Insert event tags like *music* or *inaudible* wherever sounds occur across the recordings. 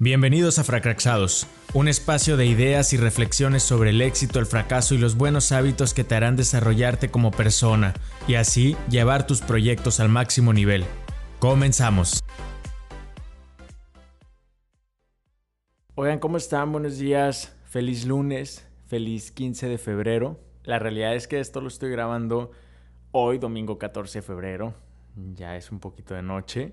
Bienvenidos a Fracraxados, un espacio de ideas y reflexiones sobre el éxito, el fracaso y los buenos hábitos que te harán desarrollarte como persona y así llevar tus proyectos al máximo nivel. Comenzamos. Oigan, ¿cómo están? Buenos días, feliz lunes, feliz 15 de febrero. La realidad es que esto lo estoy grabando hoy, domingo 14 de febrero. Ya es un poquito de noche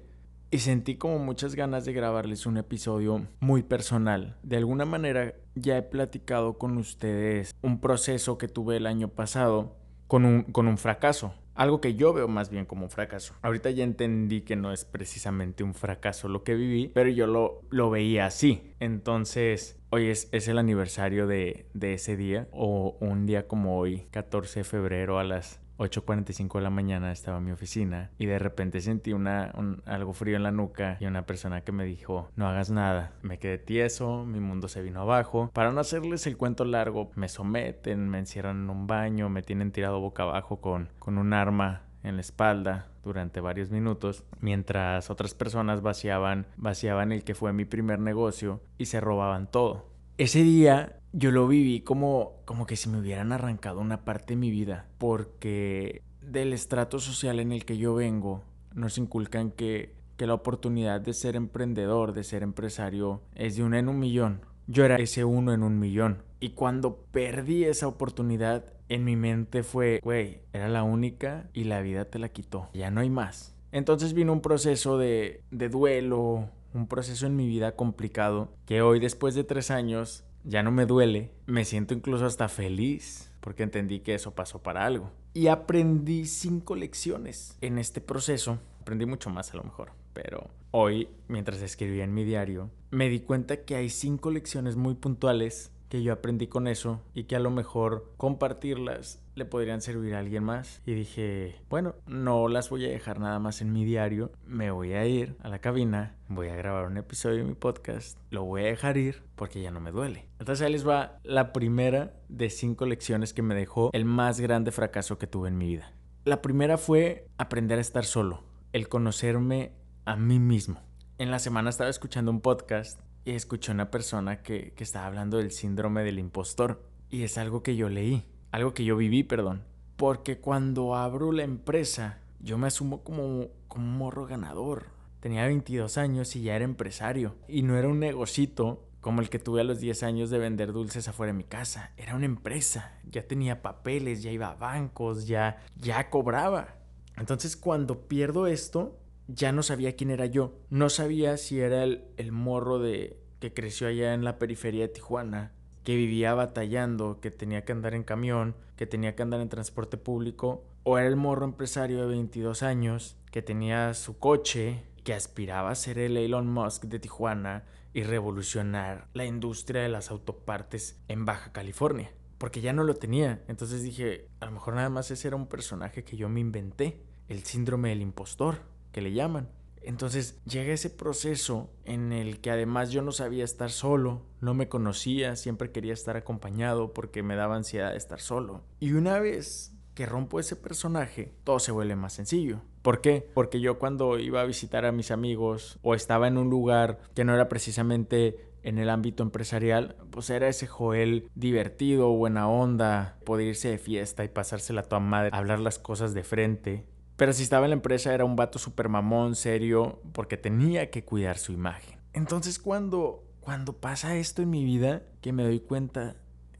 y sentí como muchas ganas de grabarles un episodio muy personal. De alguna manera ya he platicado con ustedes un proceso que tuve el año pasado con un, con un fracaso. Algo que yo veo más bien como un fracaso. Ahorita ya entendí que no es precisamente un fracaso lo que viví, pero yo lo, lo veía así. Entonces, hoy es, es el aniversario de, de ese día, o un día como hoy, 14 de febrero a las 8.45 de la mañana estaba en mi oficina y de repente sentí una, algo frío en la nuca y una persona que me dijo no hagas nada. Me quedé tieso, mi mundo se vino abajo. Para no hacerles el cuento largo, me someten, me encierran en un baño, me tienen tirado boca abajo con, con un arma en la espalda durante varios minutos, mientras otras personas vaciaban, vaciaban el que fue mi primer negocio y se robaban todo. Ese día yo lo viví como, como que si me hubieran arrancado una parte de mi vida, porque del estrato social en el que yo vengo, nos inculcan que, que la oportunidad de ser emprendedor, de ser empresario, es de uno en un millón. Yo era ese uno en un millón. Y cuando perdí esa oportunidad, en mi mente fue, güey, era la única y la vida te la quitó. Ya no hay más. Entonces vino un proceso de, de duelo, un proceso en mi vida complicado, que hoy después de tres años ya no me duele, me siento incluso hasta feliz porque entendí que eso pasó para algo. Y aprendí cinco lecciones en este proceso. Aprendí mucho más a lo mejor, pero hoy, mientras escribía en mi diario, me di cuenta que hay cinco lecciones muy puntuales que yo aprendí con eso y que a lo mejor compartirlas le podrían servir a alguien más. Y dije, bueno, no las voy a dejar nada más en mi diario, me voy a ir a la cabina, voy a grabar un episodio de mi podcast, lo voy a dejar ir porque ya no me duele. Entonces ahí les va la primera de cinco lecciones que me dejó el más grande fracaso que tuve en mi vida. La primera fue aprender a estar solo, el conocerme a mí mismo. En la semana estaba escuchando un podcast y escuché una persona que, que estaba hablando del síndrome del impostor. Y es algo que yo leí, algo que yo viví, perdón. Porque cuando abro la empresa, yo me asumo como, como un morro ganador. Tenía 22 años y ya era empresario. Y no era un negocito como el que tuve a los 10 años de vender dulces afuera de mi casa. Era una empresa. Ya tenía papeles, ya iba a bancos, ya, ya cobraba. Entonces cuando pierdo esto, ya no sabía quién era yo. No sabía si era el, el morro de que creció allá en la periferia de Tijuana, que vivía batallando, que tenía que andar en camión, que tenía que andar en transporte público, o era el morro empresario de 22 años, que tenía su coche, que aspiraba a ser el Elon Musk de Tijuana y revolucionar la industria de las autopartes en Baja California. Porque ya no lo tenía. Entonces dije, a lo mejor nada más ese era un personaje que yo me inventé, el síndrome del impostor que le llaman. Entonces llega ese proceso en el que además yo no sabía estar solo, no me conocía, siempre quería estar acompañado porque me daba ansiedad estar solo. Y una vez que rompo ese personaje, todo se vuelve más sencillo. ¿Por qué? Porque yo cuando iba a visitar a mis amigos o estaba en un lugar que no era precisamente en el ámbito empresarial, pues era ese Joel divertido, buena onda, poder irse de fiesta y pasársela a tu madre, hablar las cosas de frente, pero si estaba en la empresa era un vato super mamón, serio, porque tenía que cuidar su imagen. Entonces cuando, cuando pasa esto en mi vida, que me doy cuenta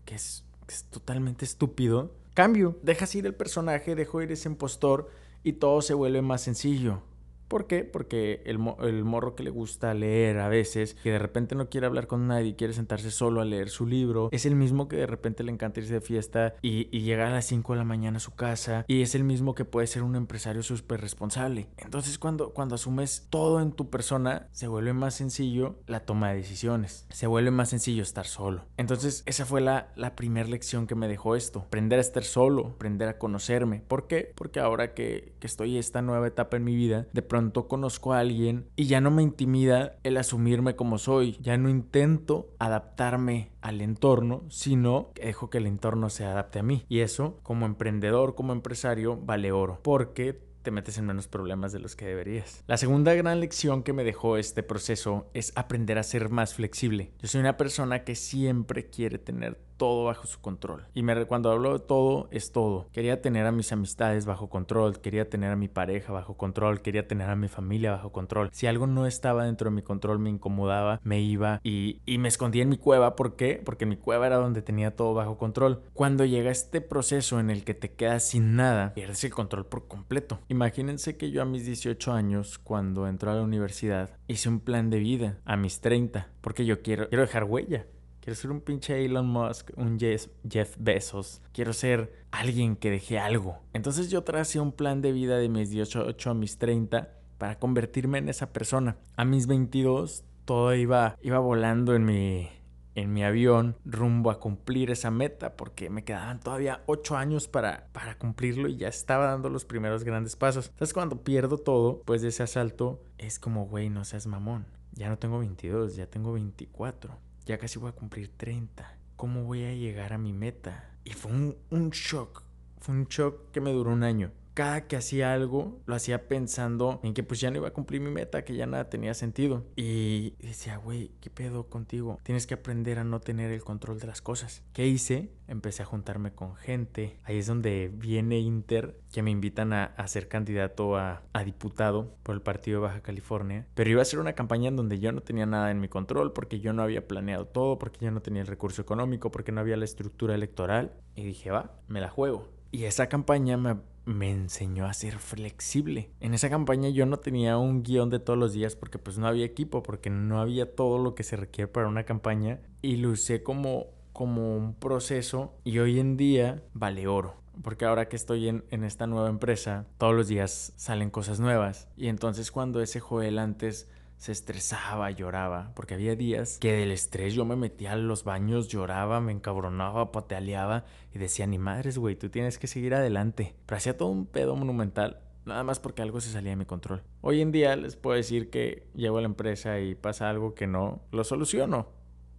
que es, que es totalmente estúpido, cambio, dejas ir el personaje, dejo ir ese impostor y todo se vuelve más sencillo. ¿Por qué? Porque el, morro que le gusta leer a veces, que de repente no quiere hablar con nadie quiere sentarse solo a leer su libro, es el mismo que de repente le encanta irse de fiesta y, llegar a las 5 de la mañana a su casa, y es el mismo que puede ser un empresario súper responsable. Entonces cuando, cuando asumes todo en tu persona, se vuelve más sencillo la toma de decisiones, se vuelve más sencillo estar solo. Entonces esa fue la, primera lección que me dejó esto, aprender a estar solo, aprender a conocerme. ¿Por qué? Porque ahora que, estoy en esta nueva etapa en mi vida, de conozco a alguien y ya no me intimida el asumirme como soy, ya no intento adaptarme al entorno, sino que dejo que el entorno se adapte a mí. Y eso, como emprendedor, como empresario, vale oro, porque te metes en menos problemas de los que deberías. La segunda gran lección que me dejó este proceso es aprender a ser más flexible. Yo soy una persona que siempre quiere tener todo bajo su control. Y me, cuando hablo de todo, es todo. Quería tener a mis amistades bajo control, quería tener a mi pareja bajo control, quería tener a mi familia bajo control. Si algo no estaba dentro de mi control, me incomodaba, me iba y, me escondía en mi cueva. ¿Por qué? Porque mi cueva era donde tenía todo bajo control. Cuando llega este proceso en el que te quedas sin nada, pierdes el control por completo. Imagínense que yo a mis 18 años, cuando entró a la universidad, hice un plan de vida a mis 30, porque yo quiero, quiero dejar huella. Quiero ser un pinche Elon Musk, un Jeff Bezos. Quiero ser alguien que deje algo. Entonces yo tracé un plan de vida de mis 18 a mis 30 para convertirme en esa persona. A mis 22 todo iba, iba volando en mi, en mi avión rumbo a cumplir esa meta porque me quedaban todavía 8 años para, para cumplirlo y ya estaba dando los primeros grandes pasos. Entonces cuando pierdo todo, pues de ese asalto es como, güey, no seas mamón. Ya no tengo 22, ya tengo 24 ya casi voy a cumplir 30. ¿Cómo voy a llegar a mi meta? Y fue un, un shock. Fue un shock que me duró un año cada que hacía algo, lo hacía pensando en que pues ya no iba a cumplir mi meta, que ya nada tenía sentido. Y decía, güey, ¿qué pedo contigo? Tienes que aprender a no tener el control de las cosas. ¿Qué hice? Empecé a juntarme con gente. Ahí es donde viene Inter, que me invitan a, ser candidato a, a, diputado por el partido de Baja California. Pero iba a ser una campaña en donde yo no tenía nada en mi control, porque yo no había planeado todo, porque yo no tenía el recurso económico, porque no había la estructura electoral. Y dije, va, me la juego. Y esa campaña me me enseñó a ser flexible. En esa campaña yo no tenía un guion de todos los días porque pues no había equipo, porque no había todo lo que se requiere para una campaña y lo usé como, como un proceso y hoy en día vale oro. Porque ahora que estoy en, en esta nueva empresa, todos los días salen cosas nuevas. Y entonces cuando ese Joel antes se estresaba, lloraba, porque había días que del estrés yo me metía a los baños, lloraba, me encabronaba, patealeaba y decía, ni madres, güey, tú tienes que seguir adelante. Pero hacía todo un pedo monumental, nada más porque algo se salía de mi control. Hoy en día les puedo decir que llego a la empresa y pasa algo que no, lo soluciono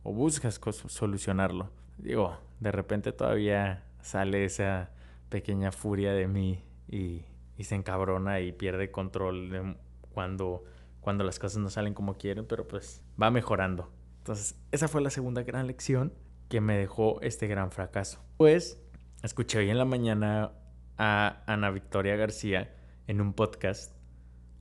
o buscas solucionarlo. Digo, de repente todavía sale esa pequeña furia de mí y, y se encabrona y pierde control de cuando cuando las cosas no salen como quieren, pero pues va mejorando. Entonces, esa fue la segunda gran lección que me dejó este gran fracaso. Pues, escuché hoy en la mañana a Ana Victoria García en un podcast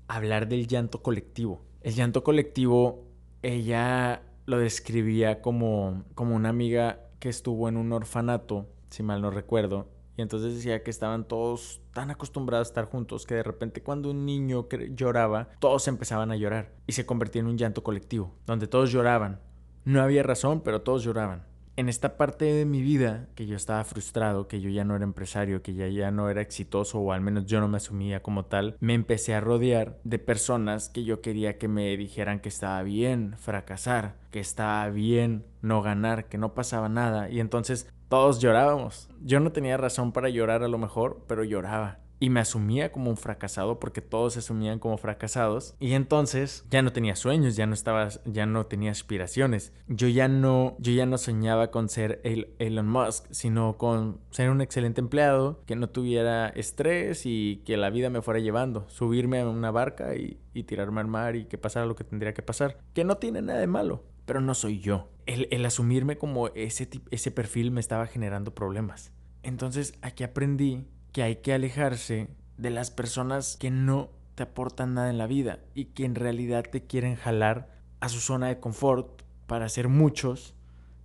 hablar del llanto colectivo. El llanto colectivo, ella lo describía como, como una amiga que estuvo en un orfanato, si mal no recuerdo, y entonces decía que estaban todos tan acostumbrados a estar juntos que de repente cuando un niño lloraba, todos empezaban a llorar y se convertía en un llanto colectivo, donde todos lloraban. No había razón, pero todos lloraban. En esta parte de mi vida, que yo estaba frustrado, que yo ya no era empresario, que ya, ya no era exitoso o al menos yo no me asumía como tal, me empecé a rodear de personas que yo quería que me dijeran que estaba bien fracasar, que estaba bien no ganar, que no pasaba nada. Y entonces todos llorábamos. Yo no tenía razón para llorar a lo mejor, pero lloraba. Y me asumía como un fracasado porque todos se asumían como fracasados. Y entonces ya no tenía sueños, ya no estaba, ya no tenía aspiraciones. Yo ya no, yo ya no soñaba con ser Elon Musk, sino con ser un excelente empleado, que no tuviera estrés y que la vida me fuera llevando. Subirme a una barca y, y tirarme al mar y que pasara lo que tendría que pasar. Que no tiene nada de malo pero no soy yo. El, asumirme como ese, ese perfil me estaba generando problemas. Entonces aquí aprendí que hay que alejarse de las personas que no te aportan nada en la vida y que en realidad te quieren jalar a su zona de confort para ser muchos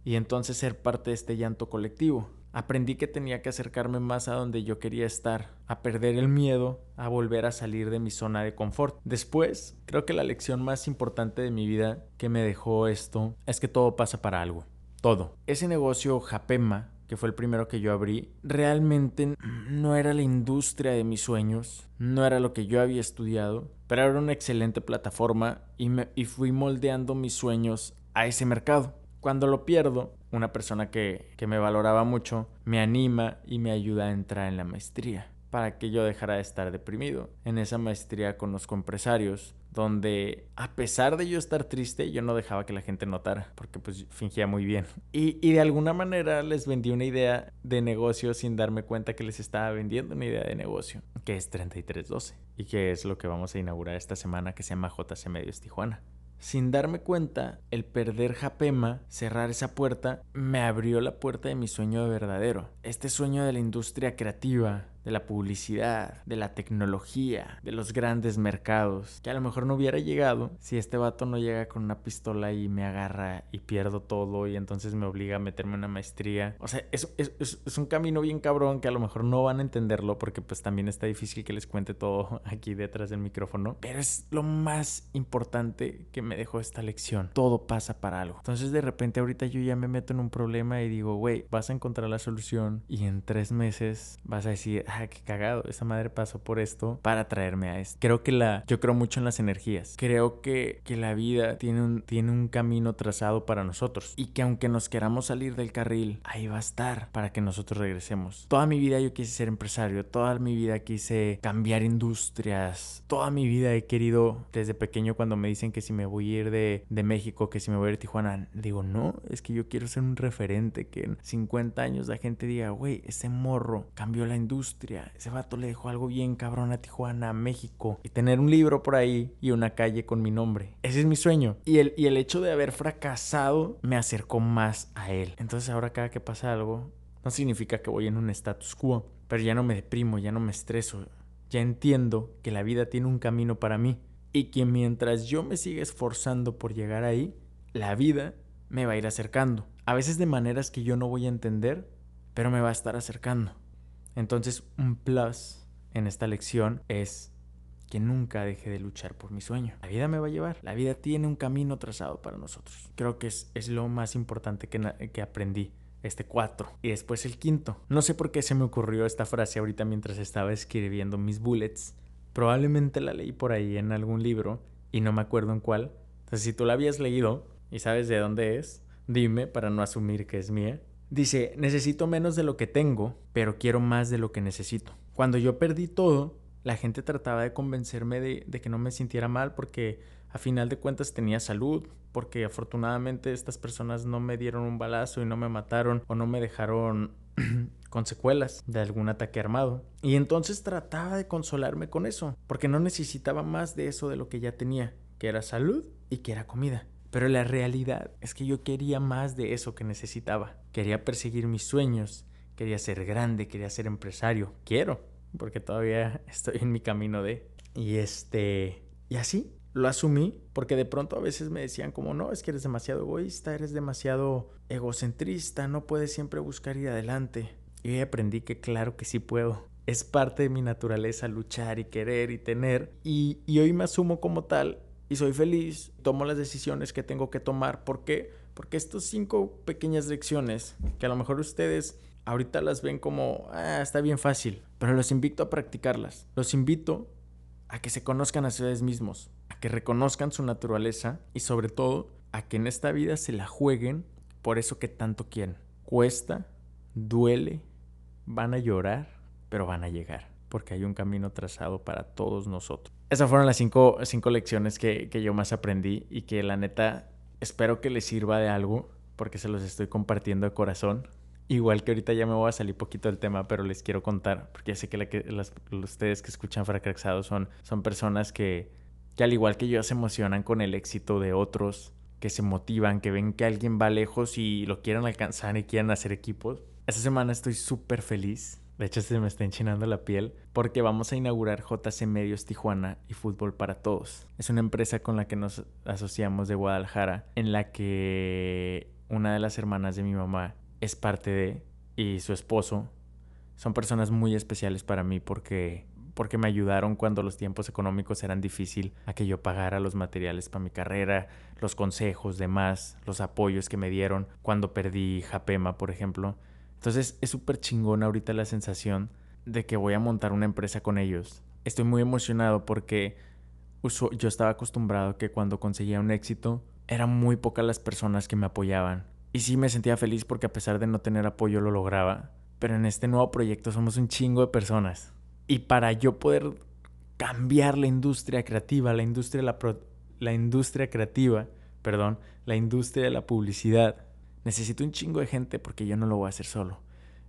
y entonces ser parte de este llanto colectivo. Aprendí que tenía que acercarme más a donde yo quería estar, a perder el miedo, a volver a salir de mi zona de confort. Después, creo que la lección más importante de mi vida que me dejó esto es que todo pasa para algo. Todo. Ese negocio Japema, que fue el primero que yo abrí, realmente no era la industria de mis sueños, no era lo que yo había estudiado, pero era una excelente plataforma y, me, y fui moldeando mis sueños a ese mercado. Cuando lo pierdo, una persona que, me valoraba mucho me anima y me ayuda a entrar en la maestría para que yo dejara de estar deprimido. En esa maestría conozco empresarios, donde a pesar de yo estar triste, yo no dejaba que la gente notara, porque pues fingía muy bien. Y, y, de alguna manera les vendí una idea de negocio sin darme cuenta que les estaba vendiendo una idea de negocio, que es 3312, y que es lo que vamos a inaugurar esta semana, que se llama JC Medios Tijuana. Sin darme cuenta, el perder Japema, cerrar esa puerta, me abrió la puerta de mi sueño de verdadero. Este sueño de la industria creativa, de la publicidad, de la tecnología, de los grandes mercados, que a lo mejor no hubiera llegado si este vato no llega con una pistola y me agarra y pierdo todo y entonces me obliga a meterme una maestría. O sea, es, es, es, un camino bien cabrón que a lo mejor no van a entenderlo porque pues también está difícil que les cuente todo *laughs* aquí detrás del micrófono, pero es lo más importante que me dejó esta lección. Todo pasa para algo. Entonces de repente ahorita yo ya me meto en un problema y digo, güey, vas a encontrar la solución y en tres meses vas a decir, ah, qué cagado, esa madre pasó por esto para traerme a esto. Creo que la, yo creo mucho en las energías. Creo que, que la vida tiene un, tiene un camino trazado para nosotros y que aunque nos queramos salir del carril, ahí va a estar para que nosotros regresemos. Toda mi vida yo quise ser empresario, toda mi vida quise cambiar industrias, toda mi vida he querido, desde pequeño cuando me dicen que si me voy a ir de, de México, que si me voy a ir a Tijuana, digo, no, es que yo quiero ser un referente, que en 50 años la gente diga, güey, ese morro cambió la industria ese vato le dejó algo bien cabrón a Tijuana, México. Y tener un libro por ahí y una calle con mi nombre. Ese es mi sueño. Y el, y el hecho de haber fracasado me acercó más a él. Entonces ahora cada que pasa algo, no significa que voy en un status quo. Pero ya no me deprimo, ya no me estreso. Ya entiendo que la vida tiene un camino para mí. Y que mientras yo me siga esforzando por llegar ahí, la vida me va a ir acercando. A veces de maneras que yo no voy a entender, pero me va a estar acercando. Entonces, un plus en esta lección es que nunca deje de luchar por mi sueño. La vida me va a llevar. La vida tiene un camino trazado para nosotros. Creo que es, lo más importante que, aprendí. Este cuatro. Y después el quinto. No sé por qué se me ocurrió esta frase ahorita mientras estaba escribiendo mis bullets. Probablemente la leí por ahí en algún libro y no me acuerdo en cuál. Entonces, si tú la habías leído y sabes de dónde es, dime para no asumir que es mía. Dice, necesito menos de lo que tengo, pero quiero más de lo que necesito. Cuando yo perdí todo, la gente trataba de convencerme de, que no me sintiera mal porque a final de cuentas tenía salud, porque afortunadamente estas personas no me dieron un balazo y no me mataron o no me dejaron *clears throat* con secuelas de algún ataque armado. Y entonces trataba de consolarme con eso, porque no necesitaba más de eso de lo que ya tenía, que era salud y que era comida. Pero la realidad es que yo quería más de eso que necesitaba. Quería perseguir mis sueños, quería ser grande, quería ser empresario. Quiero, porque todavía *laughs* estoy en mi camino de... Y este... Y así lo asumí, porque de pronto a veces me decían como, no, es que eres demasiado egoísta, eres demasiado egocentrista, no puedes siempre buscar ir adelante. Y aprendí que claro que sí puedo. Es parte de mi naturaleza luchar y querer y tener. Y, y hoy me asumo como tal y soy feliz, tomo las decisiones que tengo que tomar. ¿Por qué? Porque estas cinco pequeñas lecciones, que a lo mejor ustedes ahorita las ven como, ah, está bien fácil, pero los invito a practicarlas. Los invito a que se conozcan a ustedes mismos, a que reconozcan su naturaleza y sobre todo a que en esta vida se la jueguen por eso que tanto quieren. Cuesta, duele, van a llorar, pero van a llegar, porque hay un camino trazado para todos nosotros. Esas fueron las cinco, cinco lecciones que, que, yo más aprendí y que la neta espero que les sirva de algo porque se los estoy compartiendo de corazón. Igual que ahorita ya me voy a salir poquito del tema, pero les quiero contar, porque ya sé que, la que las, ustedes que escuchan Fracraxados son, son personas que, que al igual que yo se emocionan con el éxito de otros, que se motivan, que ven que alguien va lejos y lo quieren alcanzar y quieren hacer equipos. Esta semana estoy súper feliz de hecho, se me está enchinando la piel porque vamos a inaugurar JC Medios Tijuana y Fútbol para Todos. Es una empresa con la que nos asociamos de Guadalajara, en la que una de las hermanas de mi mamá es parte de y su esposo son personas muy especiales para mí porque porque me ayudaron cuando los tiempos económicos eran difíciles a que yo pagara los materiales para mi carrera, los consejos, demás, los apoyos que me dieron cuando perdí Japema, por ejemplo. Entonces es súper chingón ahorita la sensación de que voy a montar una empresa con ellos. Estoy muy emocionado porque yo estaba acostumbrado que cuando conseguía un éxito eran muy pocas las personas que me apoyaban. Y sí me sentía feliz porque a pesar de no tener apoyo lo lograba. Pero en este nuevo proyecto somos un chingo de personas. Y para yo poder cambiar la industria creativa, la industria la, la industria creativa, perdón, la industria de la publicidad. Necesito un chingo de gente porque yo no lo voy a hacer solo.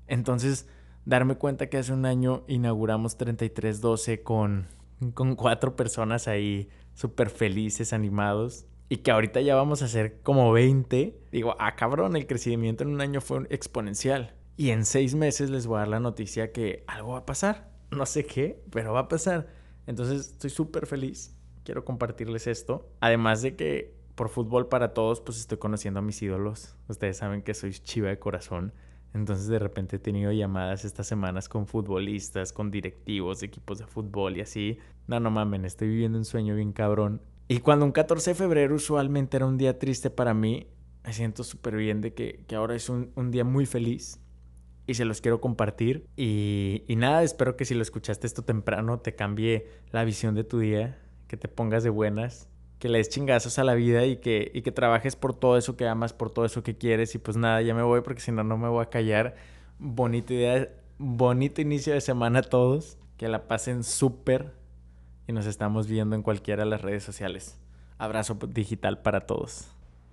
Entonces, darme cuenta que hace un año inauguramos 3312 con, con cuatro personas ahí súper felices, animados. Y que ahorita ya vamos a hacer como 20. Digo, ah, cabrón, el crecimiento en un año fue exponencial. Y en seis meses les voy a dar la noticia que algo va a pasar. No sé qué, pero va a pasar. Entonces estoy súper feliz. Quiero compartirles esto. Además de que por fútbol para todos, pues estoy conociendo a mis ídolos. Ustedes saben que soy chiva de corazón. Entonces de repente he tenido llamadas estas semanas con futbolistas, con directivos equipos de fútbol y así. No, no mamen, estoy viviendo un sueño bien cabrón. Y cuando un 14 de febrero usualmente era un día triste para mí, me siento súper bien de que, ahora es un, día muy feliz y se los quiero compartir. Y, y nada, espero que si lo escuchaste esto temprano te cambie la visión de tu día, que te pongas de buenas que le des chingazos a la vida y que, y que trabajes por todo eso que amas, por todo eso que quieres. Y pues nada, ya me voy porque si no, no me voy a callar. Bonita idea, bonito inicio de semana a todos. Que la pasen súper y nos estamos viendo en cualquiera de las redes sociales. Abrazo digital para todos.